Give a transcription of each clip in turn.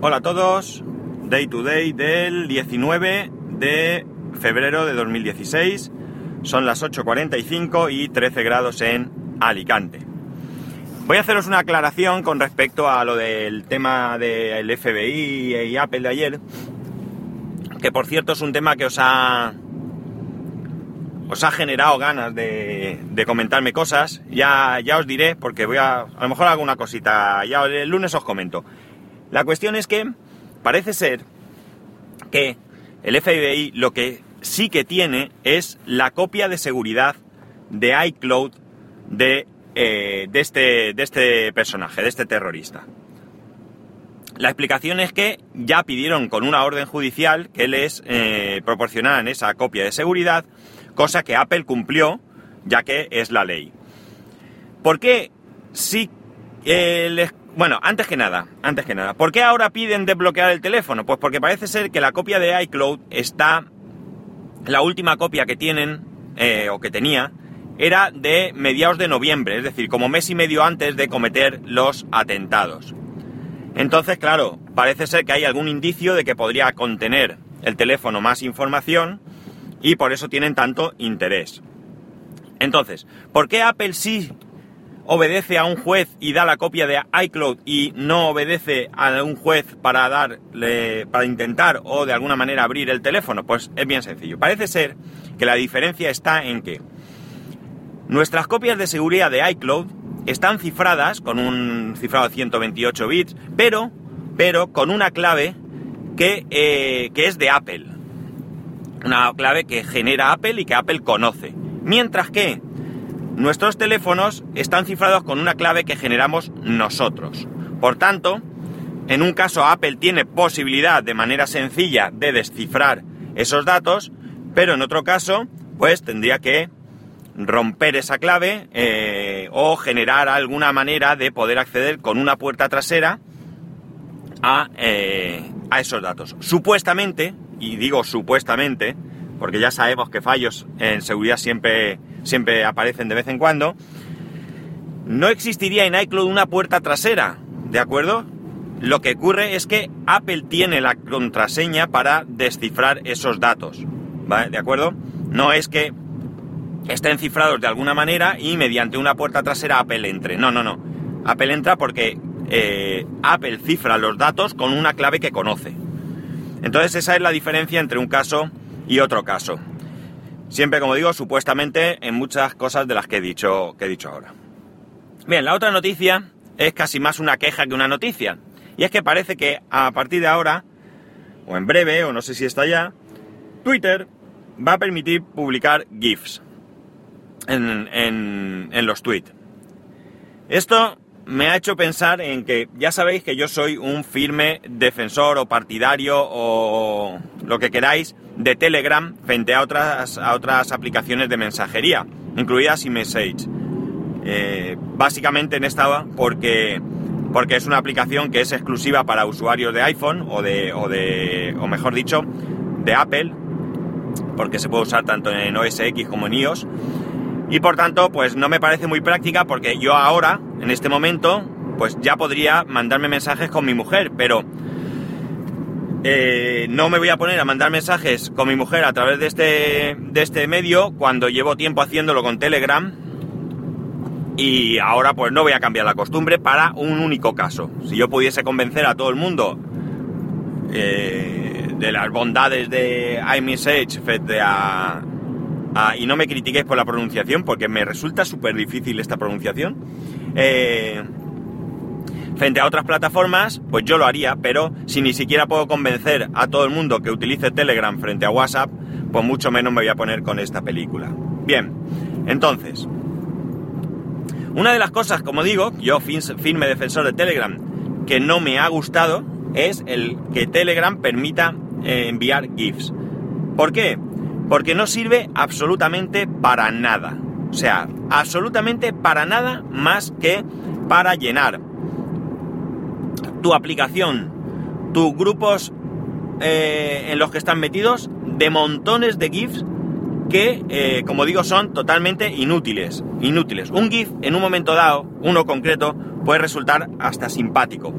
Hola a todos, Day to Day del 19 de febrero de 2016. Son las 8.45 y 13 grados en Alicante. Voy a haceros una aclaración con respecto a lo del tema del FBI y Apple de ayer, que por cierto es un tema que os ha os ha generado ganas de, comentarme cosas, ya, ya os diré, porque voy a, a lo mejor hago una cosita, ya el lunes os comento. La cuestión es que parece ser que el FBI lo que sí que tiene es la copia de seguridad de iCloud de, eh, de, este, de este personaje, de este terrorista. La explicación es que ya pidieron con una orden judicial que les eh, proporcionaran esa copia de seguridad, cosa que Apple cumplió, ya que es la ley. ¿Por qué sí eh, les bueno, antes que nada, antes que nada, ¿por qué ahora piden desbloquear el teléfono? Pues porque parece ser que la copia de iCloud está, la última copia que tienen, eh, o que tenía, era de mediados de noviembre, es decir, como mes y medio antes de cometer los atentados. Entonces, claro, parece ser que hay algún indicio de que podría contener el teléfono más información y por eso tienen tanto interés. Entonces, ¿por qué Apple sí obedece a un juez y da la copia de iCloud y no obedece a un juez para darle, para intentar o de alguna manera abrir el teléfono? Pues es bien sencillo. Parece ser que la diferencia está en que nuestras copias de seguridad de iCloud están cifradas con un cifrado de 128 bits, pero, pero con una clave que, eh, que es de Apple. Una clave que genera Apple y que Apple conoce. Mientras que Nuestros teléfonos están cifrados con una clave que generamos nosotros. Por tanto, en un caso Apple tiene posibilidad de manera sencilla de descifrar esos datos, pero en otro caso, pues tendría que romper esa clave eh, o generar alguna manera de poder acceder con una puerta trasera a, eh, a esos datos. Supuestamente, y digo supuestamente, porque ya sabemos que fallos en seguridad siempre siempre aparecen de vez en cuando, no existiría en iCloud una puerta trasera, ¿de acuerdo? Lo que ocurre es que Apple tiene la contraseña para descifrar esos datos, ¿vale? ¿De acuerdo? No es que estén cifrados de alguna manera y mediante una puerta trasera Apple entre. No, no, no. Apple entra porque eh, Apple cifra los datos con una clave que conoce. Entonces esa es la diferencia entre un caso y otro caso. Siempre, como digo, supuestamente en muchas cosas de las que he dicho, que he dicho ahora. Bien, la otra noticia es casi más una queja que una noticia. Y es que parece que a partir de ahora, o en breve, o no sé si está ya, Twitter va a permitir publicar GIFs en, en, en los tweets. Esto me ha hecho pensar en que ya sabéis que yo soy un firme defensor o partidario o lo que queráis de Telegram frente a otras, a otras aplicaciones de mensajería, incluidas iMessage. Eh, básicamente en esta porque, porque es una aplicación que es exclusiva para usuarios de iPhone o de, o de, o mejor dicho, de Apple, porque se puede usar tanto en OS X como en iOS. Y por tanto, pues no me parece muy práctica porque yo ahora, en este momento, pues ya podría mandarme mensajes con mi mujer, pero eh, no me voy a poner a mandar mensajes con mi mujer a través de este, de este medio cuando llevo tiempo haciéndolo con Telegram y ahora pues no voy a cambiar la costumbre para un único caso. Si yo pudiese convencer a todo el mundo eh, de las bondades de iMessage frente a, y no me critiquéis por la pronunciación porque me resulta súper difícil esta pronunciación. Eh, frente a otras plataformas, pues yo lo haría, pero si ni siquiera puedo convencer a todo el mundo que utilice Telegram frente a WhatsApp, pues mucho menos me voy a poner con esta película. Bien, entonces, una de las cosas, como digo, yo firme defensor de Telegram, que no me ha gustado, es el que Telegram permita eh, enviar GIFs. ¿Por qué? Porque no sirve absolutamente para nada. O sea, absolutamente para nada más que para llenar tu aplicación, tus grupos eh, en los que están metidos, de montones de GIFs que, eh, como digo, son totalmente inútiles. Inútiles. Un GIF en un momento dado, uno concreto, puede resultar hasta simpático.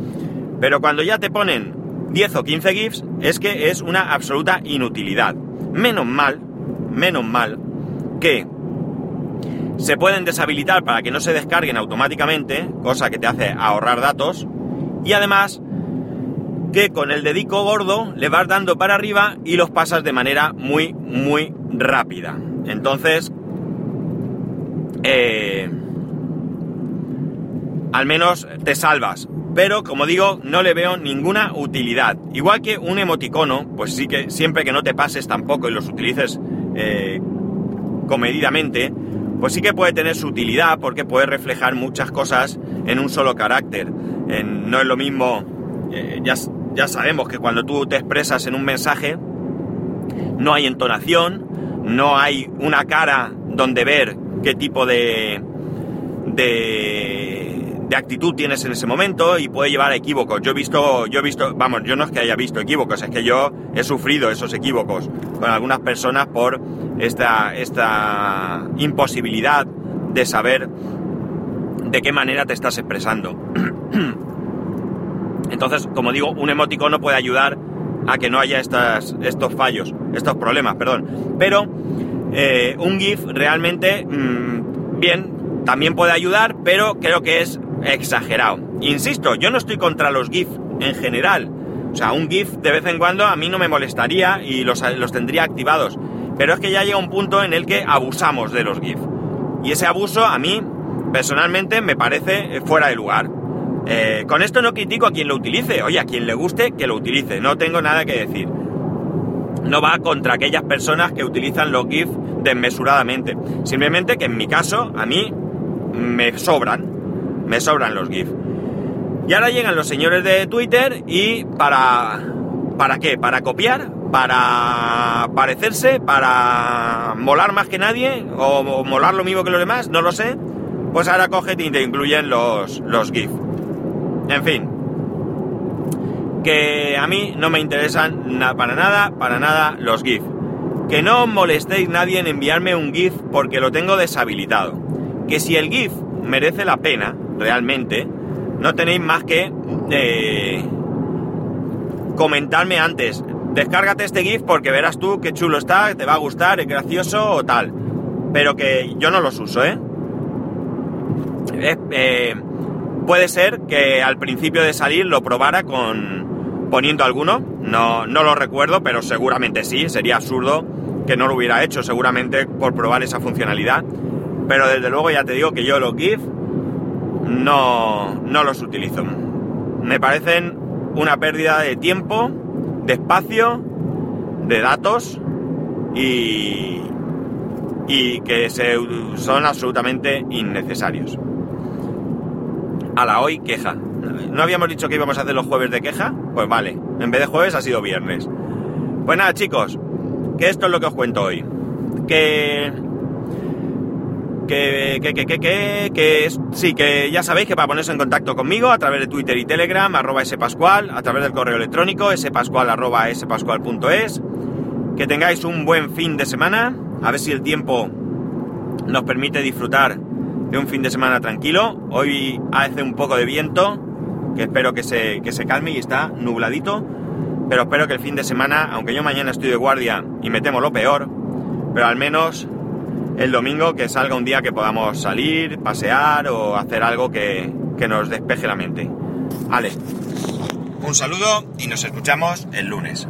Pero cuando ya te ponen 10 o 15 GIFs es que es una absoluta inutilidad. Menos mal, menos mal que se pueden deshabilitar para que no se descarguen automáticamente, cosa que te hace ahorrar datos, y además que con el dedico gordo le vas dando para arriba y los pasas de manera muy, muy rápida. Entonces, eh, al menos te salvas. Pero como digo, no le veo ninguna utilidad. Igual que un emoticono, pues sí que siempre que no te pases tampoco y los utilices eh, comedidamente, pues sí que puede tener su utilidad porque puede reflejar muchas cosas en un solo carácter. no es lo mismo, eh, ya, ya sabemos que cuando tú te expresas en un mensaje, no hay entonación, no hay una cara donde ver qué tipo de, de, de, actitud tienes en ese momento y puede llevar a equívocos. Yo he visto, yo he visto, vamos, yo no es que haya visto equívocos, es que yo he sufrido esos equívocos con algunas personas por esta, esta imposibilidad de saber de qué manera te estás expresando. Entonces, como digo, un emoticono puede ayudar a que no haya estas, estos fallos, estos problemas, perdón. Pero eh, un GIF realmente, mmm, bien, también puede ayudar, pero creo que es exagerado. Insisto, yo no estoy contra los GIF en general. O sea, un GIF de vez en cuando a mí no me molestaría y los, los tendría activados. Pero es que ya llega un punto en el que abusamos de los GIF. Y ese abuso a mí, personalmente, me parece fuera de lugar. Eh, con esto no critico a quien lo utilice. Oye, a quien le guste, que lo utilice. No tengo nada que decir no va contra aquellas personas que utilizan los GIF desmesuradamente. Simplemente que en mi caso, a mí me sobran, me sobran los GIF. Y ahora llegan los señores de Twitter y para... ¿Para qué? ¿Para copiar? ¿Para parecerse? ¿Para molar más que nadie? ¿O molar lo mismo que los demás? No lo sé. Pues ahora cogen y te incluyen los, los GIF. En fin, que a mí no me interesan para nada, para nada los GIF. Que no molestéis nadie en enviarme un GIF porque lo tengo deshabilitado. Que si el GIF merece la pena, realmente, no tenéis más que eh, comentarme antes. Descárgate este GIF porque verás tú qué chulo está, te va a gustar, es gracioso o tal. Pero que yo no los uso, ¿eh? eh puede ser que al principio de salir lo probara con, poniendo alguno, no, no lo recuerdo, pero seguramente sí, sería absurdo que no lo hubiera hecho, seguramente por probar esa funcionalidad. Pero desde luego ya te digo que yo los GIF no, no los utilizo. Me parecen una pérdida de tiempo, de espacio, de datos y, y que se, son absolutamente innecesarios. A la hoy queja. ¿No habíamos dicho que íbamos a hacer los jueves de queja? Pues vale, en vez de jueves ha sido viernes. Pues nada, chicos, que esto es lo que os cuento hoy. Que... Que, que, que, que, que, sí, que ya sabéis que para ponerse en contacto conmigo a través de Twitter y Telegram, arroba spascual, a través del correo electrónico, spascual arroba spascual.es, que tengáis un buen fin de semana, a ver si el tiempo nos permite disfrutar de un fin de semana tranquilo. Hoy hace un poco de viento, que espero que se, que se calme y está nubladito. Pero espero que el fin de semana, aunque yo mañana estoy de guardia y me temo lo peor, pero al menos el domingo que salga un día que podamos salir, pasear o hacer algo que, que nos despeje la mente. Vale, un saludo y nos escuchamos el lunes.